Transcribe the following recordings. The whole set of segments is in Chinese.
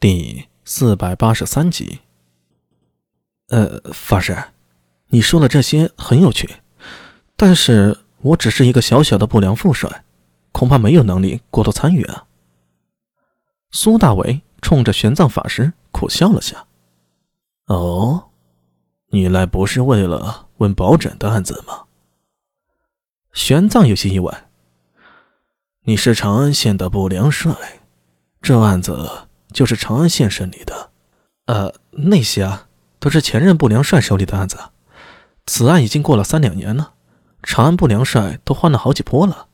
第四百八十三集。呃，法师，你说的这些很有趣，但是我只是一个小小的不良副帅，恐怕没有能力过多参与啊。苏大伟冲着玄奘法师苦笑了下。哦，你来不是为了问宝枕的案子吗？玄奘有些意外。你是长安县的不良帅，这案子。就是长安县审理的，呃，那些啊，都是前任不良帅手里的案子。此案已经过了三两年了，长安不良帅都换了好几波了。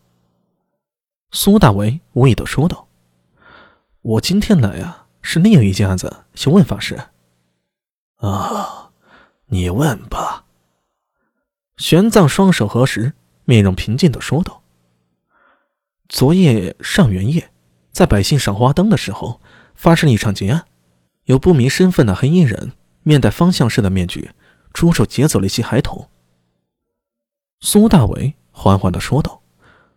苏大为无意的说道：“我今天来啊，是另有一件案子，想问法师。”啊，你问吧。玄奘双手合十，面容平静的说道：“昨夜上元夜，在百姓赏花灯的时候。”发生了一场劫案，有不明身份的黑衣人面戴方向式的面具，出手劫走了一些孩童。苏大为缓缓的说道，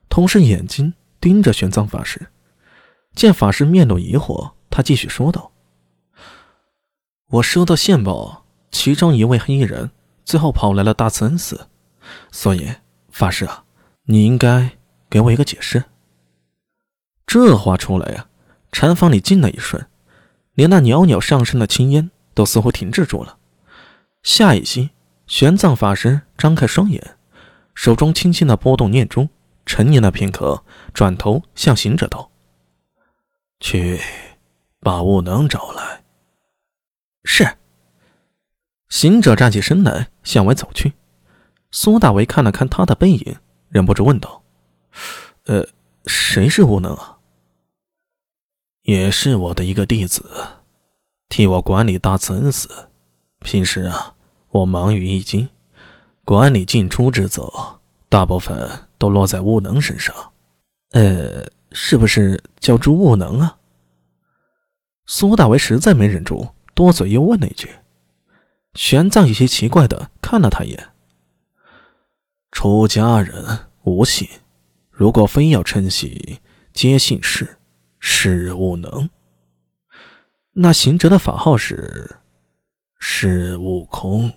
同时眼睛盯着玄奘法师。见法师面露疑惑，他继续说道：“我收到线报，其中一位黑衣人最后跑来了大慈恩寺，所以法师啊，你应该给我一个解释。”这话出来呀。禅房里静了一瞬，连那袅袅上升的青烟都似乎停滞住了。下一息，玄奘法师张开双眼，手中轻轻的拨动念珠，沉吟了片刻，转头向行者道：“去，把悟能找来。”是。行者站起身来，向外走去。苏大为看了看他的背影，忍不住问道：“呃，谁是悟能啊？”也是我的一个弟子，替我管理大慈恩寺。平时啊，我忙于易经，管理进出之责，大部分都落在悟能身上。呃，是不是叫朱悟能啊？苏大为实在没忍住，多嘴又问了一句。玄奘有些奇怪的看了他一眼。出家人无姓，如果非要称系，皆姓氏。是悟能，那行者的法号是是悟空。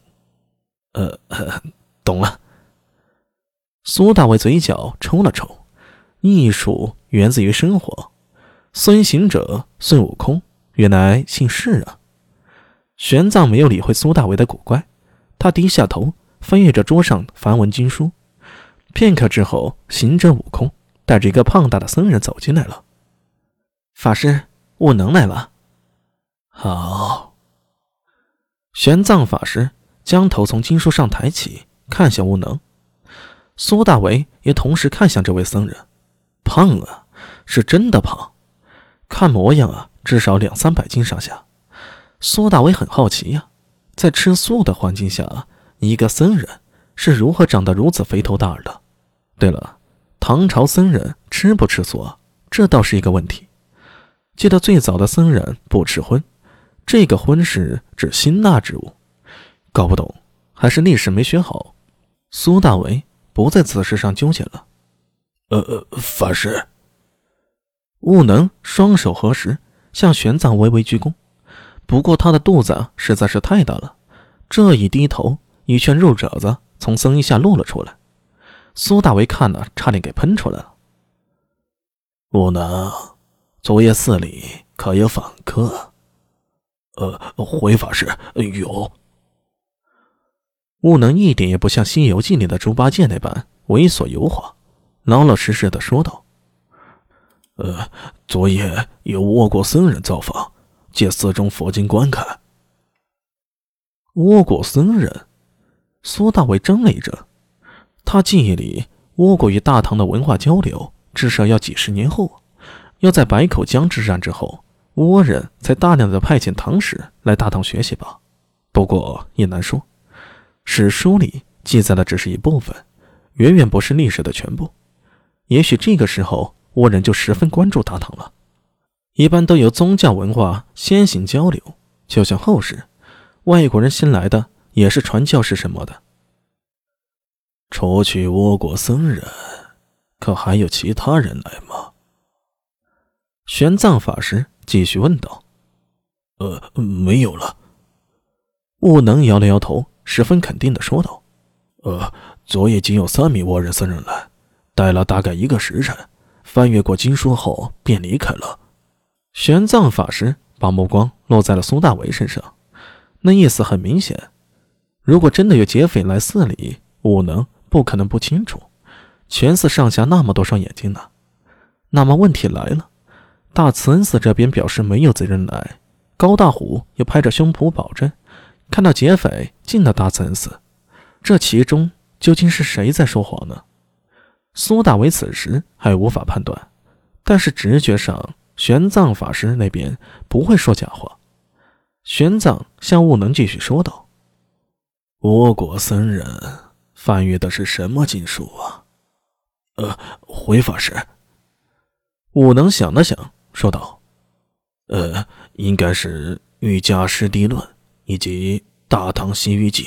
呃，懂了。苏大伟嘴角抽了抽，艺术源自于生活。孙行者、孙悟空原来姓释啊。玄奘没有理会苏大伟的古怪，他低下头翻阅着桌上梵文经书。片刻之后，行者、悟空带着一个胖大的僧人走进来了。法师，悟能来了。好。玄奘法师将头从经书上抬起，看向悟能。苏大为也同时看向这位僧人。胖啊，是真的胖，看模样啊，至少两三百斤上下。苏大为很好奇呀，在吃素的环境下，一个僧人是如何长得如此肥头大耳的？对了，唐朝僧人吃不吃素啊？这倒是一个问题。记得最早的僧人不吃荤，这个荤是指辛辣之物。搞不懂，还是历史没学好。苏大为不在此事上纠结了。呃呃，法师。悟能双手合十，向玄奘微微鞠躬。不过他的肚子实在是太大了，这一低头，一圈肉褶子从僧衣下露了出来。苏大为看了，差点给喷出来了。悟能。昨夜寺里可有访客？呃，回法师有。悟能一点也不像《西游记》里的猪八戒那般猥琐油滑，老老实实的说道：“呃，昨夜有倭国僧人造访，借寺中佛经观看。”倭国僧人，苏大伟怔了一怔，他记忆里倭国与大唐的文化交流至少要几十年后。要在白口江之战之后，倭人才大量的派遣唐使来大唐学习吧？不过也难说，史书里记载的只是一部分，远远不是历史的全部。也许这个时候倭人就十分关注大唐了。一般都由宗教文化先行交流，就像后世外国人新来的也是传教士什么的。除去倭国僧人，可还有其他人来吗？玄奘法师继续问道：“呃，没有了。悟能摇了摇头，十分肯定的说道：“呃，昨夜仅有三名倭人僧人来，待了大概一个时辰，翻阅过经书后便离开了。”玄奘法师把目光落在了苏大为身上，那意思很明显：如果真的有劫匪来寺里，悟能不可能不清楚。全寺上下那么多双眼睛呢，那么问题来了，大慈恩寺这边表示没有贼人来，高大虎又拍着胸脯保证，看到劫匪进了大慈恩寺，这其中究竟是谁在说谎呢？苏大伟此时还无法判断，但是直觉上，玄奘法师那边不会说假话。玄奘向悟能继续说道：“倭国僧人翻阅的是什么经书啊？”呃，回法师。武能想了想，说道：“呃，应该是《瑜伽师地论》以及《大唐西域记》。”